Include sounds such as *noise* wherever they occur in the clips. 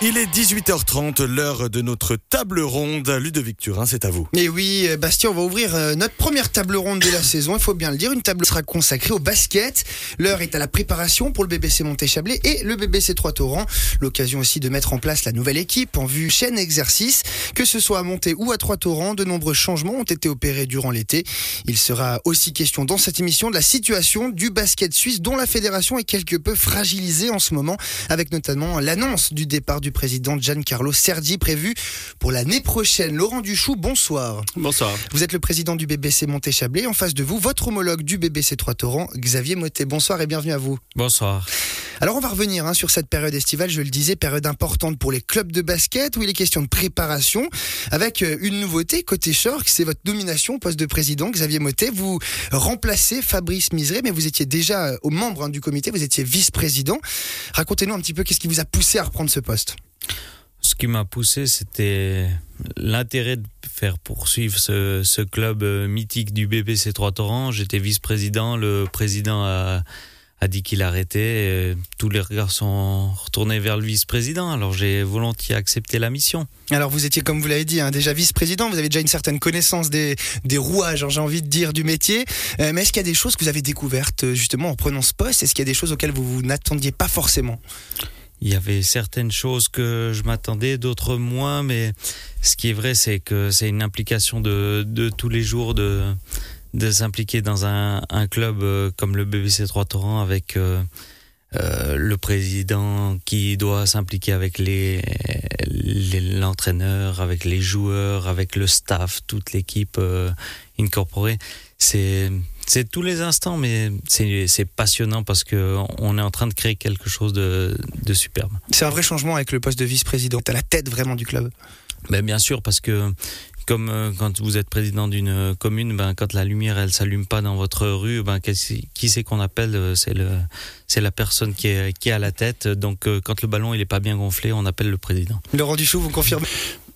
Il est 18h30, l'heure de notre table ronde. Ludovic Turin, c'est à vous. Et oui, euh, Bastien, on va ouvrir euh, notre première table ronde de la *laughs* saison. Il faut bien le dire, une table sera consacrée au basket. L'heure est à la préparation pour le BBC Monté-Chablais et le BBC Trois Torrents. L'occasion aussi de mettre en place la nouvelle équipe en vue chaîne exercice. Que ce soit à Monté ou à Trois Torrents, de nombreux changements ont été opérés durant l'été. Il sera aussi question dans cette émission de la situation du basket suisse dont la fédération est quelque peu fragilisée en ce moment, avec notamment l'annonce du départ du président Giancarlo Serdi prévu pour l'année prochaine. Laurent Duchou, bonsoir. Bonsoir. Vous êtes le président du BBC Monté-Chablais. En face de vous, votre homologue du BBC Trois Torrents, Xavier Motet. Bonsoir et bienvenue à vous. Bonsoir. Alors on va revenir hein, sur cette période estivale, je le disais, période importante pour les clubs de basket où il est question de préparation avec euh, une nouveauté côté Shark, c'est votre nomination au poste de président, Xavier Motet. Vous remplacez Fabrice Miseré, mais vous étiez déjà euh, au membre hein, du comité, vous étiez vice-président. Racontez-nous un petit peu qu'est-ce qui vous a poussé à reprendre ce poste. Ce qui m'a poussé, c'était l'intérêt de faire poursuivre ce, club euh, mythique du BBC Trois Torrents. J'étais vice-président, le président a, dit qu'il arrêtait. Et tous les regards sont retournés vers le vice-président. Alors j'ai volontiers accepté la mission. Alors vous étiez, comme vous l'avez dit, hein, déjà vice-président, vous avez déjà une certaine connaissance des, rouages, hein, j'ai envie de dire, du métier. Euh, mais est-ce qu'il y a des choses que vous avez découvertes euh, justement en prenant ce poste? Est-ce qu'il y a des choses auxquelles vous, vous n'attendiez pas forcément? Il y avait certaines choses que je m'attendais, d'autres moins, mais ce qui est vrai, c'est que c'est une implication de, de tous les jours de, de s'impliquer dans un, un club euh, comme le BBC Trois Torrents avec euh, euh, le président qui doit s'impliquer avec les l'entraîneur, avec les joueurs, avec le staff, toute l'équipe incorporée. C'est c'est tous les instants, mais c'est passionnant parce que on est en train de créer quelque chose de, de superbe. C'est un vrai changement avec le poste de vice-président, à la tête vraiment du club. Ben bien sûr, parce que comme euh, quand vous êtes président d'une euh, commune, ben quand la lumière elle s'allume pas dans votre rue, ben qui c'est qu'on appelle euh, C'est le c'est la personne qui est qui est à la tête. Donc quand le ballon il est pas bien gonflé, on appelle le président. Laurent Duchou, vous confirmez?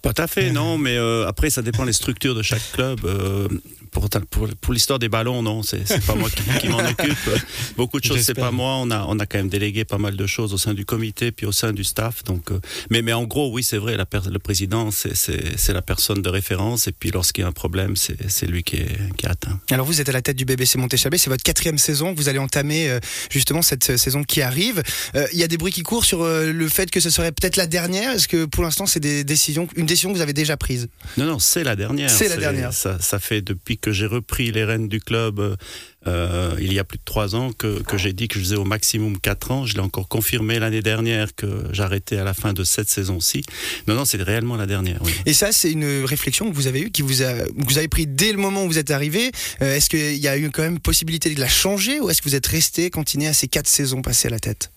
Pas tout à fait, non, mais euh, après ça dépend des structures de chaque club. Euh, pour, pour, pour l'histoire des ballons, non, c'est pas moi qui, qui m'en occupe. *laughs* Beaucoup de choses, c'est pas moi. On a, on a quand même délégué pas mal de choses au sein du comité, puis au sein du staff. Donc, euh, mais, mais en gros, oui, c'est vrai, la le président, c'est la personne de référence. Et puis lorsqu'il y a un problème, c'est lui qui est, qui est atteint. Alors vous êtes à la tête du BBC Montéchabé, c'est votre quatrième saison. Vous allez entamer euh, justement cette saison qui arrive. Euh, Il y a des bruits qui courent sur euh, le fait que ce serait peut-être la dernière. Est-ce que pour l'instant, c'est des décisions, une décision que vous avez déjà prise? Non, non, c'est la dernière. C'est la dernière. Ça, ça fait depuis que j'ai repris les rênes du club euh, il y a plus de trois ans que, que j'ai dit que je faisais au maximum quatre ans. Je l'ai encore confirmé l'année dernière que j'arrêtais à la fin de cette saison-ci. Non, non, c'est réellement la dernière. Oui. Et ça, c'est une réflexion que vous avez eue, qui vous a, vous avez pris dès le moment où vous êtes arrivé. Euh, est-ce qu'il y a eu quand même possibilité de la changer ou est-ce que vous êtes resté, continué à ces quatre saisons passées à la tête?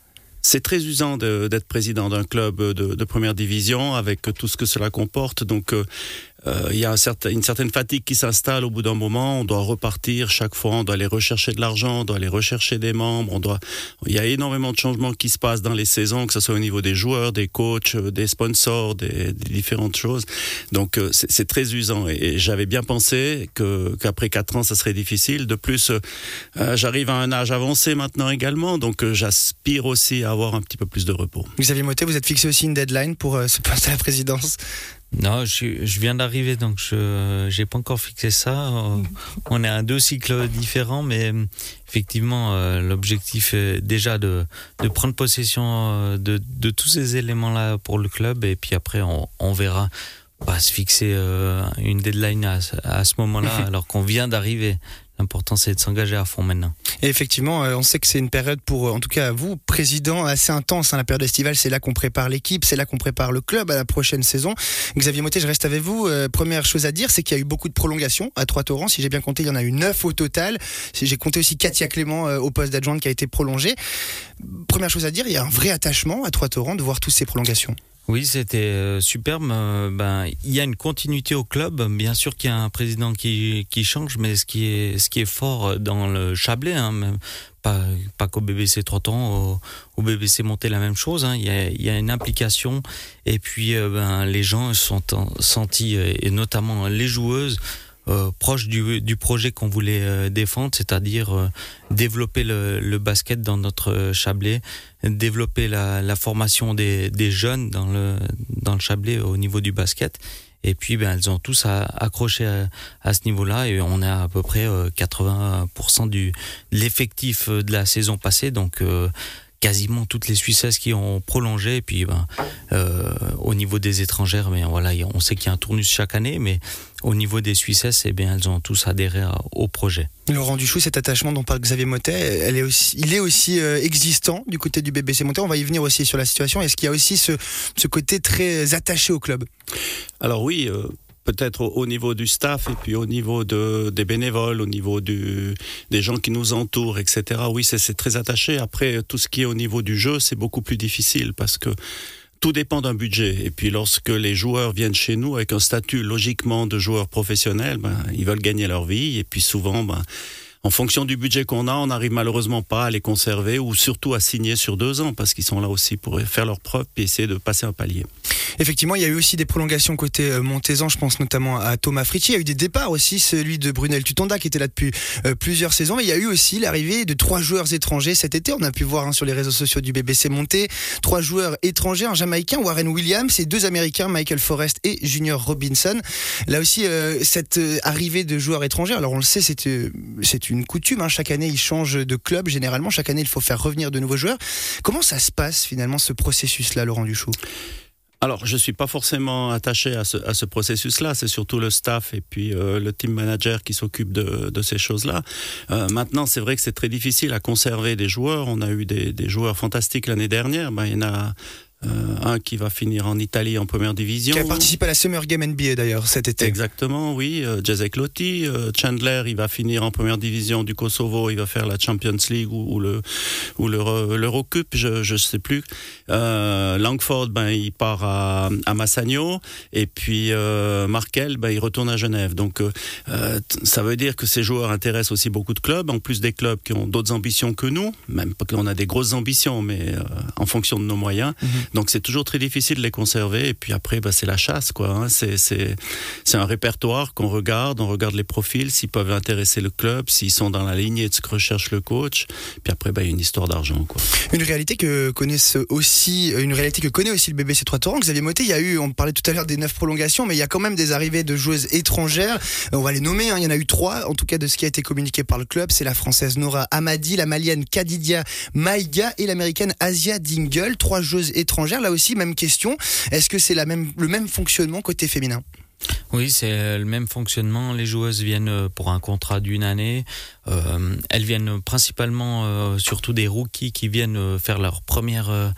C'est très usant d'être président d'un club de, de, première division avec tout ce que cela comporte. Donc, euh, euh, il y a un certain, une certaine fatigue qui s'installe au bout d'un moment. On doit repartir chaque fois. On doit aller rechercher de l'argent, on doit aller rechercher des membres. On doit. Il y a énormément de changements qui se passent dans les saisons, que ce soit au niveau des joueurs, des coachs, des sponsors, des, des différentes choses. Donc, euh, c'est très usant. Et, et j'avais bien pensé que qu'après quatre ans, ça serait difficile. De plus, euh, j'arrive à un âge avancé maintenant également, donc euh, j'aspire aussi à avoir un petit peu plus de repos. Xavier Motet, vous êtes fixé aussi une deadline pour euh, ce poste à la présidence? Non, je, je viens d'arriver, donc je j'ai pas encore fixé ça. On est à deux cycles différents, mais effectivement, euh, l'objectif est déjà de, de prendre possession de, de tous ces éléments-là pour le club, et puis après, on, on verra. Pas se fixer euh, une deadline à, à ce moment-là, *laughs* alors qu'on vient d'arriver. L'important, c'est de s'engager à fond maintenant. Et effectivement, euh, on sait que c'est une période pour, en tout cas vous, président, assez intense. Hein, la période estivale, c'est là qu'on prépare l'équipe, c'est là qu'on prépare le club à la prochaine saison. Xavier Motet, je reste avec vous. Euh, première chose à dire, c'est qu'il y a eu beaucoup de prolongations à Trois-Torrents. Si j'ai bien compté, il y en a eu neuf au total. J'ai compté aussi Katia Clément euh, au poste d'adjointe qui a été prolongé. Première chose à dire, il y a un vrai attachement à Trois-Torrents de voir toutes ces prolongations. Oui, c'était euh, superbe. Euh, ben, il y a une continuité au club. Bien sûr qu'il y a un président qui, qui change, mais ce qui est, ce qui est fort dans le Chablais, hein, même, pas, pas qu'au BBC 30 ans, au, au, BBC Monté la même chose. Hein, il, y a, il y a une implication et puis euh, ben, les gens sont en, sentis, et notamment les joueuses, proche du, du projet qu'on voulait défendre, c'est-à-dire développer le, le, basket dans notre Chablais, développer la, la formation des, des, jeunes dans le, dans le Chablais au niveau du basket. Et puis, ben, elles ont tous accroché à, à ce niveau-là et on est à, peu près 80% du l'effectif de la saison passée. Donc, quasiment toutes les Suissesses qui ont prolongé. Et puis, ben, euh, au niveau des étrangères, mais voilà, on sait qu'il y a un tournus chaque année, mais au niveau des Suissesses, eh bien, elles ont tous adhéré au projet. Laurent Duchou, cet attachement dont parle Xavier Motet, elle est aussi, il est aussi euh, existant du côté du BBC Motet. On va y venir aussi sur la situation. Est-ce qu'il y a aussi ce, ce côté très attaché au club? Alors oui. Euh peut-être au, niveau du staff et puis au niveau de, des bénévoles, au niveau du, des gens qui nous entourent, etc. Oui, c'est très attaché. Après, tout ce qui est au niveau du jeu, c'est beaucoup plus difficile parce que tout dépend d'un budget. Et puis lorsque les joueurs viennent chez nous avec un statut logiquement de joueurs professionnels, ben, ils veulent gagner leur vie. Et puis souvent, ben, en fonction du budget qu'on a, on n'arrive malheureusement pas à les conserver ou surtout à signer sur deux ans parce qu'ils sont là aussi pour faire leur preuve et essayer de passer un palier. Effectivement, il y a eu aussi des prolongations côté euh, Montezan, je pense notamment à Thomas Fritchi. Il y a eu des départs aussi, celui de Brunel Tutonda qui était là depuis euh, plusieurs saisons. Mais il y a eu aussi l'arrivée de trois joueurs étrangers cet été. On a pu voir hein, sur les réseaux sociaux du BBC Monté trois joueurs étrangers, un Jamaïcain, Warren Williams, et deux Américains, Michael Forrest et Junior Robinson. Là aussi, euh, cette arrivée de joueurs étrangers, alors on le sait, c'est c'est une coutume. Hein. Chaque année, ils changent de club. Généralement, chaque année, il faut faire revenir de nouveaux joueurs. Comment ça se passe finalement ce processus-là, Laurent Duchou alors, je ne suis pas forcément attaché à ce, à ce processus-là. C'est surtout le staff et puis euh, le team manager qui s'occupe de, de, ces choses-là. Euh, maintenant, c'est vrai que c'est très difficile à conserver des joueurs. On a eu des, des joueurs fantastiques l'année dernière. Ben, il y en a un qui va finir en Italie en première division. Qui a participé à la Summer Game NBA d'ailleurs cet été. Exactement, oui. Euh, Jacek Lotti. Euh, Chandler, il va finir en première division du Kosovo. Il va faire la Champions League ou, le ou l'Eurocup, je je sais plus. Euh, Langford, ben il part à, à Massagno et puis euh, Markel, ben il retourne à Genève. Donc euh, ça veut dire que ces joueurs intéressent aussi beaucoup de clubs, en plus des clubs qui ont d'autres ambitions que nous, même pas qu'on a des grosses ambitions, mais en fonction de nos moyens. Mhm. Donc c'est toujours très difficile de les conserver. Et puis après, bah, c'est la chasse, quoi. Hein. C'est un répertoire qu'on regarde, on regarde les profils, s'ils peuvent intéresser le club, s'ils sont dans la lignée de ce que recherche le coach. Puis après, bah, il y a une histoire d'argent, quoi. Une réalité que connaissent aussi, une réalité que connaît aussi le BBC Trois Torrents. Xavier Motet, il y a eu, on parlait tout à l'heure des neuf prolongations, mais il y a quand même des arrivées de joueuses étrangères. On va les nommer. Hein. Il y en a eu trois, en tout cas de ce qui a été communiqué par le club. C'est la française Nora Amadi, la malienne Kadidia Maïga et l'américaine Asia Dingle. Trois joueuses étrangères. Là aussi, même question. Est-ce que c'est le même fonctionnement côté féminin? Oui, c'est le même fonctionnement. Les joueuses viennent euh, pour un contrat d'une année. Euh, elles viennent principalement, euh, surtout des rookies qui viennent faire leur première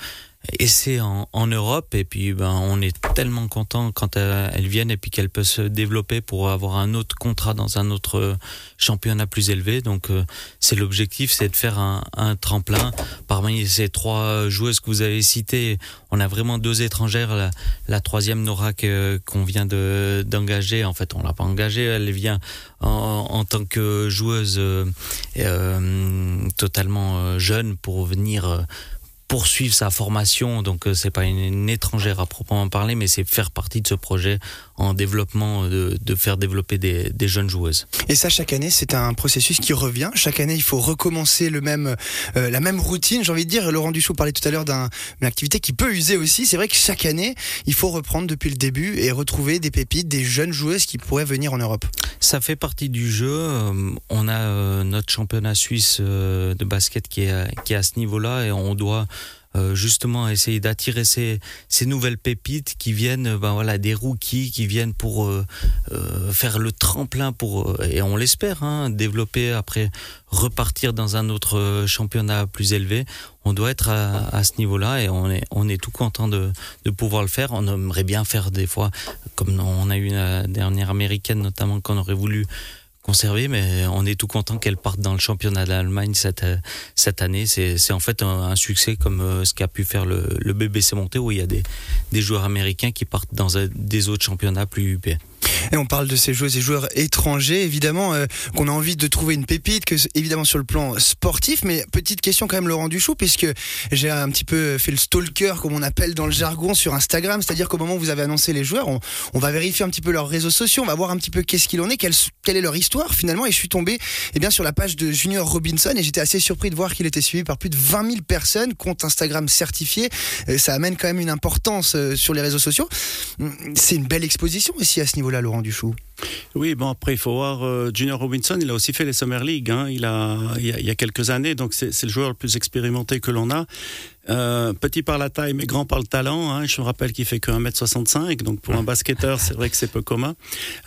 essai en, en, Europe et puis ben on est tellement content quand elles viennent et puis qu'elles peuvent se développer pour avoir un autre contrat dans un autre championnat plus élevé. Donc euh, c'est l'objectif c'est de faire un, un, tremplin. Parmi ces trois joueuses que vous avez citées on a vraiment deux étrangères. La, la troisième Nora qu'on vient de d'engager en fait on l'a pas engagée. Elle vient en, en, tant que joueuse euh, euh, totalement jeune pour venir poursuivre sa formation. Donc, euh, c'est pas une, étrangère à proprement parler, mais c'est faire partie de ce projet en développement, de, de faire développer des, des, jeunes joueuses. Et ça, chaque année, c'est un processus qui revient. Chaque année, il faut recommencer le même, euh, la même routine. J'ai envie de dire, Laurent Duchot parlait tout à l'heure d'une activité qui peut user aussi. C'est vrai que chaque année, il faut reprendre depuis le début et retrouver des pépites, des jeunes joueuses qui pourraient venir en Europe. Ça fait partie du jeu. Euh, on a notre championnat suisse de basket qui est, qui est à ce niveau-là et on doit euh, justement essayer d'attirer ces, nouvelles pépites qui viennent, ben voilà, des rookies qui viennent pour euh, euh, faire le tremplin pour, et on l'espère, hein, développer après repartir dans un autre championnat plus élevé. On doit être à, ce niveau-là et on est, on est tout content de pouvoir le faire. On aimerait bien faire des fois, comme on a eu la dernière américaine notamment qu'on aurait voulu conserver, mais on est tout content qu'elle parte dans le championnat d'Allemagne cette, cette année. C'est en fait un, succès comme euh, ce qu'a pu faire le, le BBC Monté, où il y a des, des joueurs américains qui partent dans des autres championnats plus UP. Et on parle de ces joueuses et joueurs étrangers, évidemment, euh, qu'on a envie de trouver une pépite, que évidemment sur le plan sportif. Mais petite question quand même, Laurent Duchou, puisque j'ai un petit peu fait le stalker, comme on appelle dans le jargon, sur Instagram. C'est-à-dire qu'au moment où vous avez annoncé les joueurs, on, va vérifier un petit peu leurs réseaux sociaux, on va voir un petit peu qu'est-ce qu'il en est, quelle, quelle, est leur histoire finalement. Et je suis tombé eh bien, sur la page de Junior Robinson et j'étais assez surpris de voir qu'il était suivi par plus de 20 000 personnes, compte Instagram certifié. ça amène quand même une importance euh, sur les réseaux sociaux. C'est une belle exposition aussi à ce niveau-là, Laurent Duchou. Oui, bon après il faut voir euh, Junior Robinson, il a aussi fait les Summer League, hein. il, il, y a, il y a quelques années, donc c'est le joueur le plus expérimenté que l'on a. Euh, petit par la taille, mais grand par le talent. Hein. Je me rappelle qu'il fait que 1m65, donc pour un basketteur, c'est vrai que c'est peu commun.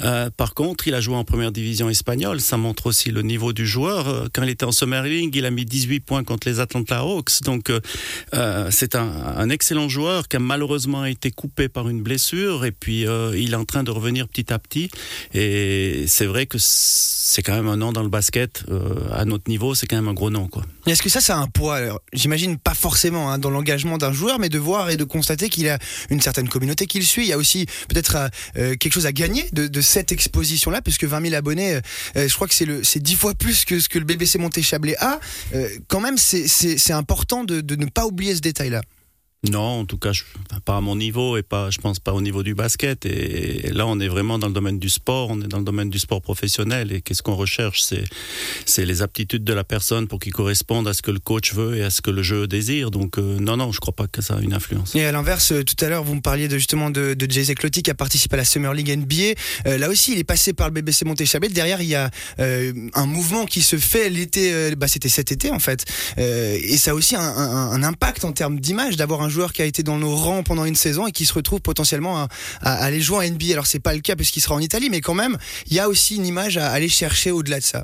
Euh, par contre, il a joué en première division espagnole. Ça montre aussi le niveau du joueur. Euh, quand il était en Summer League, il a mis 18 points contre les Atlanta Hawks. Donc, euh, c'est un, un, excellent joueur qui a malheureusement été coupé par une blessure. Et puis, il est en train de revenir petit à petit. Et c'est vrai que c'est quand même un nom dans le basket. À notre niveau, c'est quand même un gros nom. Quoi. Est-ce que ça, ça a un poids? J'imagine pas forcément hein, dans l'engagement d'un joueur, mais de voir et de constater qu'il a une certaine communauté qui le suit. Il y a aussi peut-être euh, quelque chose à gagner de, cette exposition-là, puisque 20 000 abonnés, euh, je crois que c'est le c'est dix fois plus que ce que le BBC Monté-Chablais a. Euh, quand même, c'est important de ne pas oublier ce détail-là. Non, en tout cas, je, pas à mon niveau et pas, je pense pas au niveau du basket. Et, là, on est vraiment dans le domaine du sport, on est dans le domaine du sport professionnel. Et qu'est-ce qu'on recherche? C'est, c'est les aptitudes de la personne pour qu'ils correspondent à ce que le coach veut et à ce que le jeu désire. Donc, euh, non, non, je crois pas que ça a une influence. Et à l'inverse, euh, tout à l'heure, vous me parliez de, justement de, de Jay Cloty qui a participé à la Summer League NBA. Euh, là aussi, il est passé par le BBC Montéchablais. Derrière, il y a un mouvement qui se fait l'été. Bah, c'était cet été en fait. et ça a aussi un, un impact en termes d'image d'avoir un joueur qui a été dans nos rangs pendant une saison et qui se retrouve potentiellement à, aller jouer en NBA. Alors c'est pas le cas puisqu'il sera en Italie, mais quand même, il y a aussi une image à aller chercher au-delà de ça.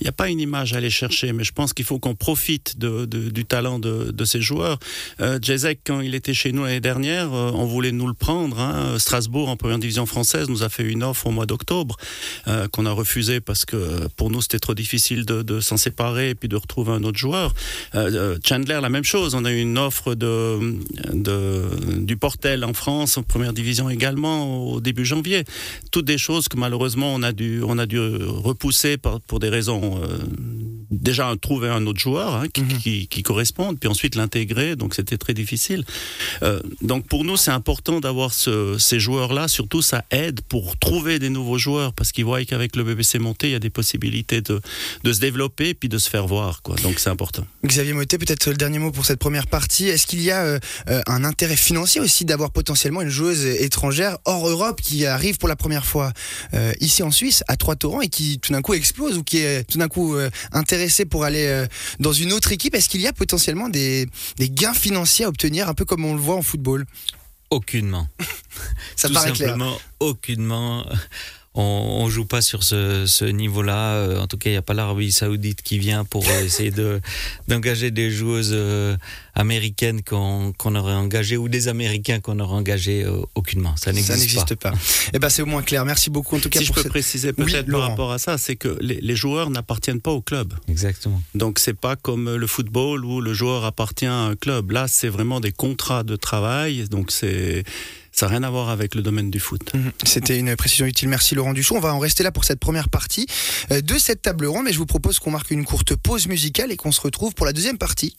Il n'y a pas une image à aller chercher, mais je pense qu'il faut qu'on profite du talent de, ces joueurs. Euh, Jezek, quand il était chez nous l'année dernière, euh, on voulait nous le prendre. Hein. Strasbourg, en première division française, nous a fait une offre au mois d'octobre euh, qu'on a refusée parce que pour nous c'était trop difficile de, s'en séparer et puis de retrouver un autre joueur. Euh, Chandler, la même chose. On a eu une offre du Portel en France, en première division également, au début janvier. Toutes des choses que malheureusement on a dû, repousser pour des raisons euh, déjà trouver un autre joueur hein, qui, mm -hmm. qui, qui, corresponde, puis ensuite l'intégrer. Donc c'était très difficile. Euh, donc pour nous, c'est important d'avoir ce, ces joueurs-là. Surtout, ça aide pour trouver des nouveaux joueurs parce qu'ils voient qu'avec le BBC monté, il y a des possibilités de, de se développer puis de se faire voir. Quoi. Donc c'est important. Xavier Motet, peut-être le dernier mot pour cette première partie. Est-ce qu'il y a euh, un intérêt financier aussi d'avoir potentiellement une joueuse étrangère hors Europe qui arrive pour la première fois euh, ici en Suisse à Trois-Torrents et qui tout d'un coup explose ou qui est tout d'un coup euh, intéressé pour aller euh, dans une autre équipe, est-ce qu'il y a potentiellement des, des, gains financiers à obtenir, un peu comme on le voit en football? Aucunement. *laughs* Ça Tout paraît simplement, clair. aucunement. On, on joue pas sur ce, ce niveau-là. Euh, en tout cas, il n'y a pas l'Arabie Saoudite qui vient pour essayer de d'engager des joueuses euh, américaines qu'on qu aurait engagées ou des Américains qu'on aurait engagés euh, aucunement. Ça n'existe pas. pas. *laughs* Eh ben, c'est au moins clair. Merci beaucoup en tout cas. Si pour je peux cette... préciser peut-être oui, par rapport à ça, c'est que les, les joueurs n'appartiennent pas au club. Exactement. Donc c'est pas comme le football où le joueur appartient à un club. Là, c'est vraiment des contrats de travail. Donc c'est ça n'a rien à voir avec le domaine du foot. Mmh. C'était une précision utile. Merci Laurent Duchon. On va en rester là pour cette première partie de cette table ronde, mais je vous propose qu'on marque une courte pause musicale et qu'on se retrouve pour la deuxième partie.